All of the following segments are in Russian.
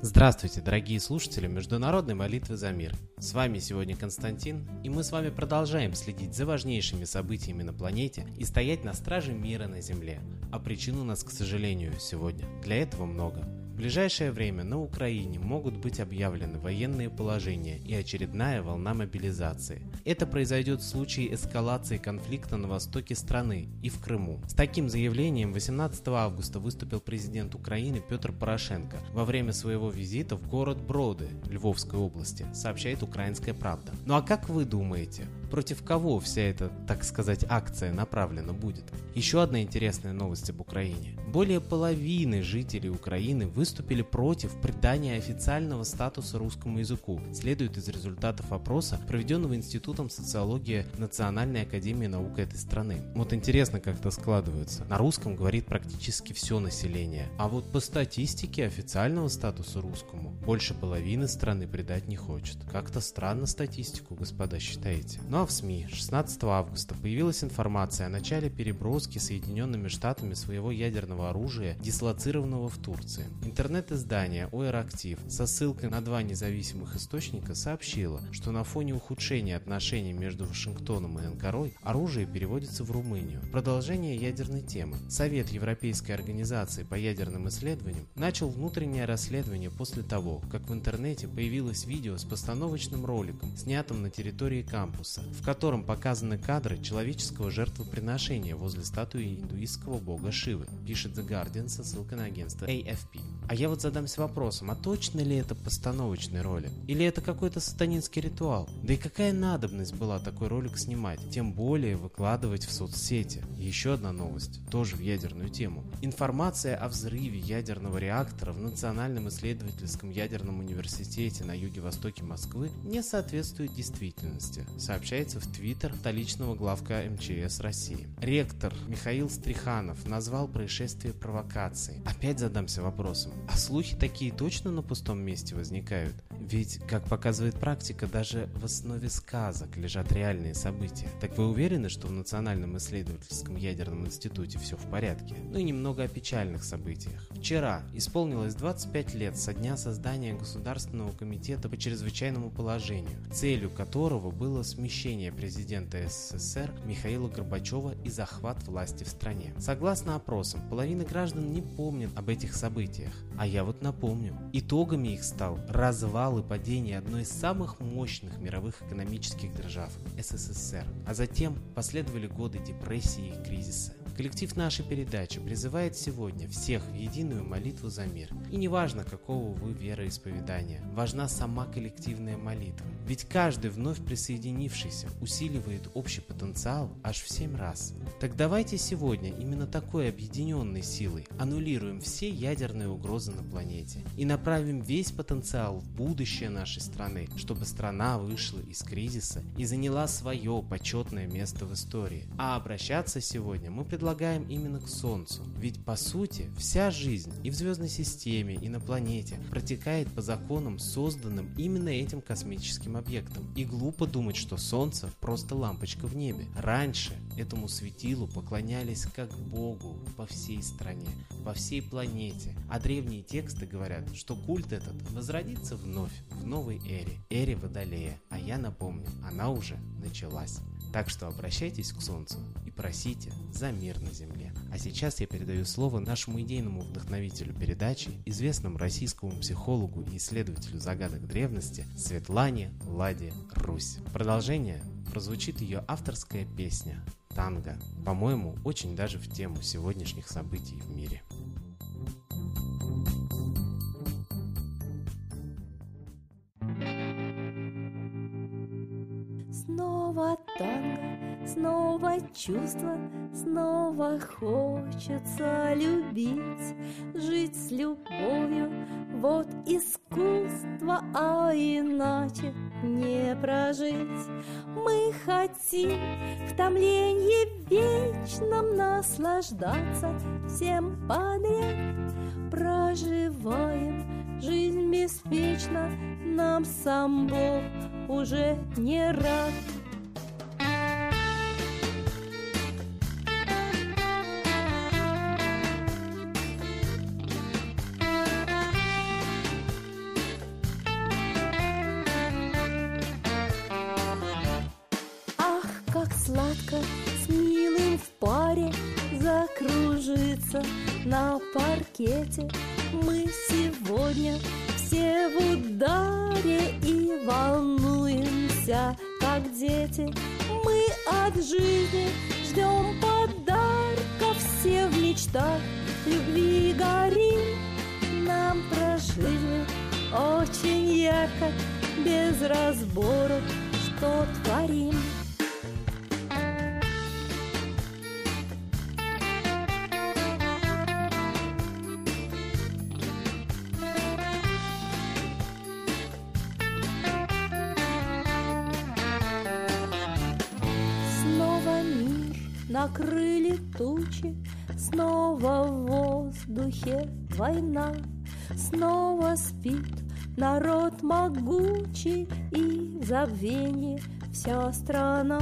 Здравствуйте, дорогие слушатели Международной молитвы за мир. С вами сегодня Константин, и мы с вами продолжаем следить за важнейшими событиями на планете и стоять на страже мира на Земле. А причин у нас, к сожалению, сегодня для этого много ближайшее время на Украине могут быть объявлены военные положения и очередная волна мобилизации. Это произойдет в случае эскалации конфликта на востоке страны и в Крыму. С таким заявлением 18 августа выступил президент Украины Петр Порошенко во время своего визита в город Броды Львовской области, сообщает Украинская правда. Ну а как вы думаете, против кого вся эта, так сказать, акция направлена будет? Еще одна интересная новость об Украине. Более половины жителей Украины выступили против придания официального статуса русскому языку, следует из результатов опроса, проведенного Институтом социологии Национальной академии наук этой страны. Вот интересно, как это складывается. На русском говорит практически все население, а вот по статистике официального статуса русскому больше половины страны придать не хочет. Как-то странно статистику, господа, считаете? Но а в СМИ 16 августа появилась информация о начале переброски Соединенными Штатами своего ядерного оружия, дислоцированного в Турции. Интернет-издание ОР Актив со ссылкой на два независимых источника сообщило, что на фоне ухудшения отношений между Вашингтоном и Анкарой оружие переводится в Румынию. Продолжение ядерной темы. Совет Европейской организации по ядерным исследованиям начал внутреннее расследование после того, как в интернете появилось видео с постановочным роликом, снятым на территории кампуса в котором показаны кадры человеческого жертвоприношения возле статуи индуистского бога Шивы, пишет The Guardian со ссылкой на агентство AFP. А я вот задамся вопросом, а точно ли это постановочный ролик? Или это какой-то сатанинский ритуал? Да и какая надобность была такой ролик снимать? Тем более выкладывать в соцсети. Еще одна новость, тоже в ядерную тему. Информация о взрыве ядерного реактора в Национальном исследовательском ядерном университете на юге-востоке Москвы не соответствует действительности, сообщает сообщается в твиттер столичного главка МЧС России. Ректор Михаил Стриханов назвал происшествие провокацией. Опять задамся вопросом, а слухи такие точно на пустом месте возникают? Ведь, как показывает практика, даже в основе сказок лежат реальные события. Так вы уверены, что в Национальном исследовательском ядерном институте все в порядке? Ну и немного о печальных событиях. Вчера исполнилось 25 лет со дня создания Государственного комитета по чрезвычайному положению, целью которого было смещение президента СССР Михаила Горбачева и захват власти в стране. Согласно опросам, половина граждан не помнит об этих событиях, а я вот напомню. Итогами их стал развал и падение одной из самых мощных мировых экономических держав – СССР. А затем последовали годы депрессии и кризиса. Коллектив нашей передачи призывает сегодня всех в единую молитву за мир. И не важно, какого вы вероисповедания, важна сама коллективная молитва. Ведь каждый вновь присоединившийся усиливает общий потенциал аж в 7 раз. Так давайте сегодня именно такой объединенной силой аннулируем все ядерные угрозы на планете и направим весь потенциал в будущее нашей страны, чтобы страна вышла из кризиса и заняла свое почетное место в истории. А обращаться сегодня мы предлагаем предлагаем именно к Солнцу. Ведь по сути вся жизнь и в звездной системе, и на планете протекает по законам, созданным именно этим космическим объектом. И глупо думать, что Солнце просто лампочка в небе. Раньше этому светилу поклонялись как Богу по всей стране, по всей планете. А древние тексты говорят, что культ этот возродится вновь, в новой эре, эре Водолея. А я напомню, она уже началась. Так что обращайтесь к Солнцу и просите за мир на Земле. А сейчас я передаю слово нашему идейному вдохновителю передачи, известному российскому психологу и исследователю загадок древности Светлане Ладе Русь. Продолжение прозвучит ее авторская песня «Танго», по-моему, очень даже в тему сегодняшних событий в мире. Снова танго, снова чувство, снова хочется любить, жить с любовью, вот искусство, а иначе не прожить. Мы хотим в томлении вечном наслаждаться всем подряд, проживаем жизнь беспечна, нам сам Бог уже не рад. На паркете. Мы сегодня все в ударе и волнуемся, как дети. Мы от жизни ждем подарков, все в мечтах любви горим. Нам про жизнь очень ярко, без разбору, что творим. Накрыли тучи, Снова в воздухе война, Снова спит народ могучий И в забвении вся страна.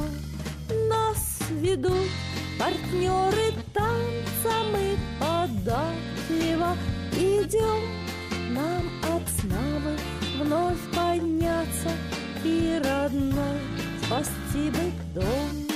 Нас ведут партнеры танца, Мы податливо идем, Нам от сна бы вновь подняться И родной спасти бы дом.